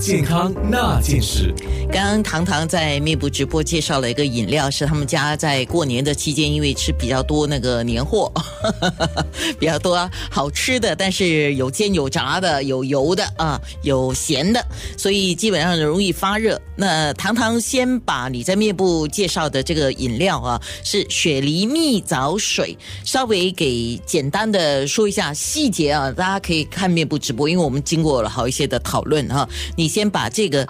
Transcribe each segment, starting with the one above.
健康那件事。刚刚糖糖在面部直播介绍了一个饮料，是他们家在过年的期间，因为吃 比较多那个年货，比较多好吃的，但是有煎有炸的，有油的啊，有咸的，所以基本上容易发热。那糖糖先把你在面部介绍的这个饮料啊，是雪梨蜜枣水，稍微给简单的说一下细节啊，大家可以看面部直播，因为我们经过了好一些的讨论哈。你先把这个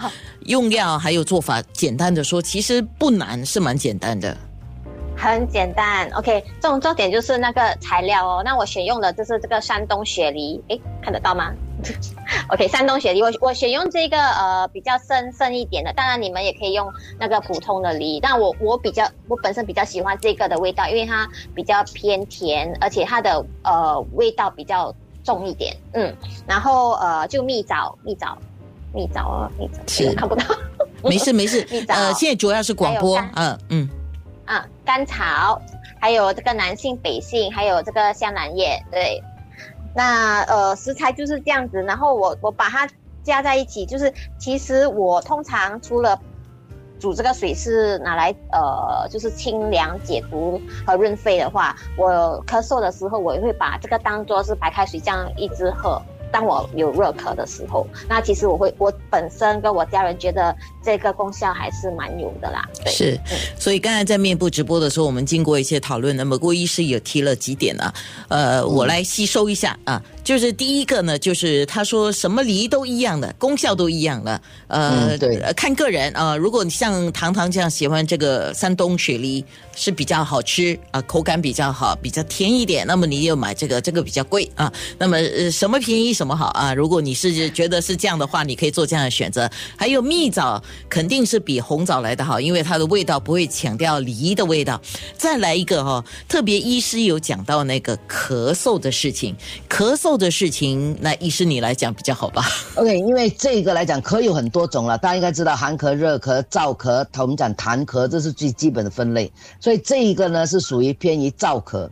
用料还有做法简单的说，其实不难，是蛮简单的。很简单，OK，重重点就是那个材料哦。那我选用的就是这个山东雪梨，诶，看得到吗？OK，山东雪梨，我我选用这个呃比较深深一点的，当然你们也可以用那个普通的梨，但我我比较我本身比较喜欢这个的味道，因为它比较偏甜，而且它的呃味道比较重一点，嗯，然后呃就蜜枣蜜枣蜜枣啊蜜枣是。看不到，没 事没事。蜜，枣呃，现在主要是广播嗯嗯，啊，甘草，还有这个南杏、北杏，还有这个香兰叶，对。那呃，食材就是这样子，然后我我把它加在一起，就是其实我通常除了煮这个水是拿来呃，就是清凉解毒和润肺的话，我咳嗽的时候，我也会把这个当做是白开水这样一直喝。当我有热咳的时候，那其实我会，我本身跟我家人觉得这个功效还是蛮有的啦。对，是，所以刚才在面部直播的时候，我们经过一些讨论，那么郭医师也提了几点啊，呃，我来吸收一下啊。就是第一个呢，就是他说什么梨都一样的，功效都一样的，呃，嗯对呃看个人啊、如果你像糖糖这样喜欢这个山东雪梨是比较好吃啊、口感比较好，比较甜一点，那么你就买这个，这个比较贵啊。那么呃，什么便宜什么好啊？如果你是觉得是这样的话，你可以做这样的选择。还有蜜枣肯定是比红枣来的好，因为它的味道不会强调梨的味道。再来一个哈、特别医师有讲到那个咳嗽的事情，咳嗽的事情，那医师你来讲比较好吧？OK，因为这个来讲，咳有很多种了，大家应该知道寒咳、热咳、燥咳，我们讲痰咳，这是最基本的分类。所以这一个呢是属于偏于燥咳，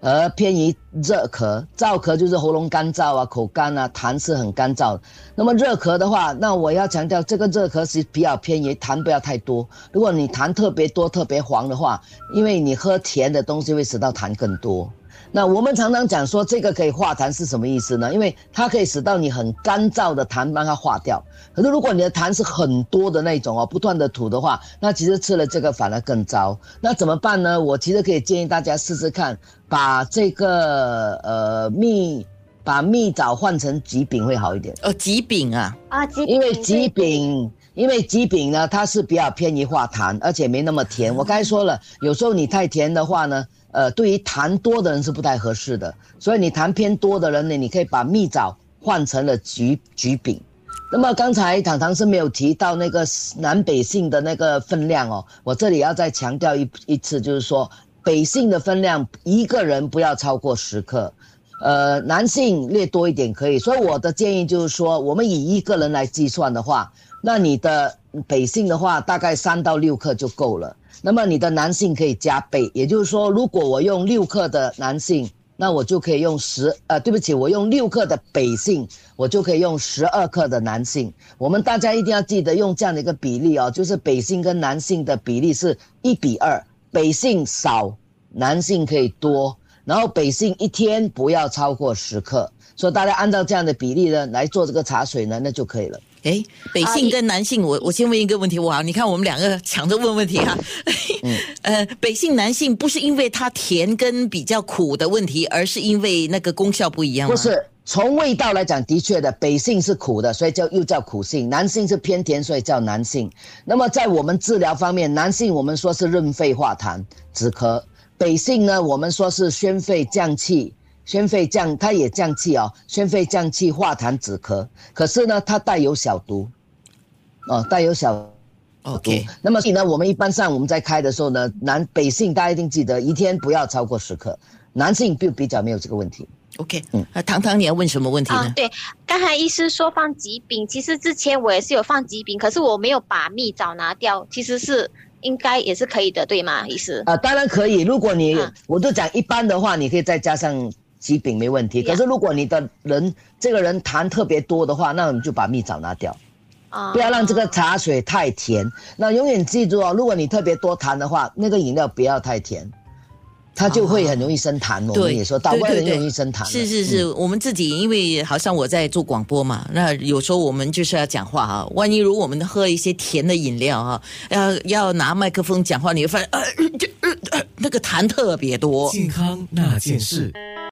而偏于热咳。燥咳就是喉咙干燥啊、口干啊，痰是很干燥。那么热咳的话，那我要强调，这个热咳是比较偏于痰不要太多。如果你痰特别多、特别黄的话，因为你喝甜的东西会使到痰更多。那我们常常讲说这个可以化痰是什么意思呢？因为它可以使到你很干燥的痰帮它化掉。可是如果你的痰是很多的那种哦，不断的吐的话，那其实吃了这个反而更糟。那怎么办呢？我其实可以建议大家试试看，把这个呃蜜把蜜枣换成桔饼会好一点。哦，橘饼啊，啊，鸡因为桔饼，因为桔饼呢，它是比较偏于化痰，而且没那么甜。我刚才说了，有时候你太甜的话呢，呃，对于痰多的人是不太合适的。所以你痰偏多的人呢，你可以把蜜枣换成了橘橘饼。那么刚才糖糖是没有提到那个南北杏的那个分量哦，我这里要再强调一一次，就是说北杏的分量一个人不要超过十克，呃，男性略多一点可以。所以我的建议就是说，我们以一个人来计算的话，那你的北杏的话大概三到六克就够了。那么你的南杏可以加倍，也就是说，如果我用六克的南杏，那我就可以用十呃，对不起，我用六克的北杏，我就可以用十二克的男性。我们大家一定要记得用这样的一个比例哦，就是北杏跟南杏的比例是一比二，北杏少，南杏可以多。然后北杏一天不要超过十克，所以大家按照这样的比例呢来做这个茶水呢，那就可以了。诶，北性跟男性，我我先问一个问题，哇，你看我们两个抢着问问题哈、呃，北性南性不是因为它甜跟比较苦的问题，而是因为那个功效不一样吗？不是从味道来讲，的确的，北杏是苦的，所以叫又叫苦杏；南杏是偏甜，所以叫南杏。那么在我们治疗方面，南杏我们说是润肺化痰止咳，北杏呢我们说是宣肺降气。宣肺降，它也降气哦，宣肺降气化痰止咳。可是呢，它带有小毒，哦，带有小毒。OK，那么所以呢，我们一般上我们在开的时候呢，南北性大家一定记得一天不要超过十克，男性就比较没有这个问题。OK，嗯，啊，糖糖你要问什么问题呢？啊，对，刚才医师说放几饼，其实之前我也是有放几饼，可是我没有把蜜枣拿掉，其实是应该也是可以的，对吗，医师？啊、当然可以。如果你、嗯我都讲一般的话，你可以再加上疾病没问题。可是如果你的人这个人痰特别多的话，那我们就把蜜枣拿掉，啊不要让这个茶水太甜。那永远记住哦，如果你特别多痰的话，那个饮料不要太甜，它就会很容易生痰。我们也说，倒过来很容易生痰。是是是，嗯我们自己因为好像我在做广播嘛，那有时候我们就是要讲话啊。万一如果我们喝一些甜的饮料啊，要要拿麦克风讲话，你会发现呃，这呃呃那个痰特别多。健康那件事。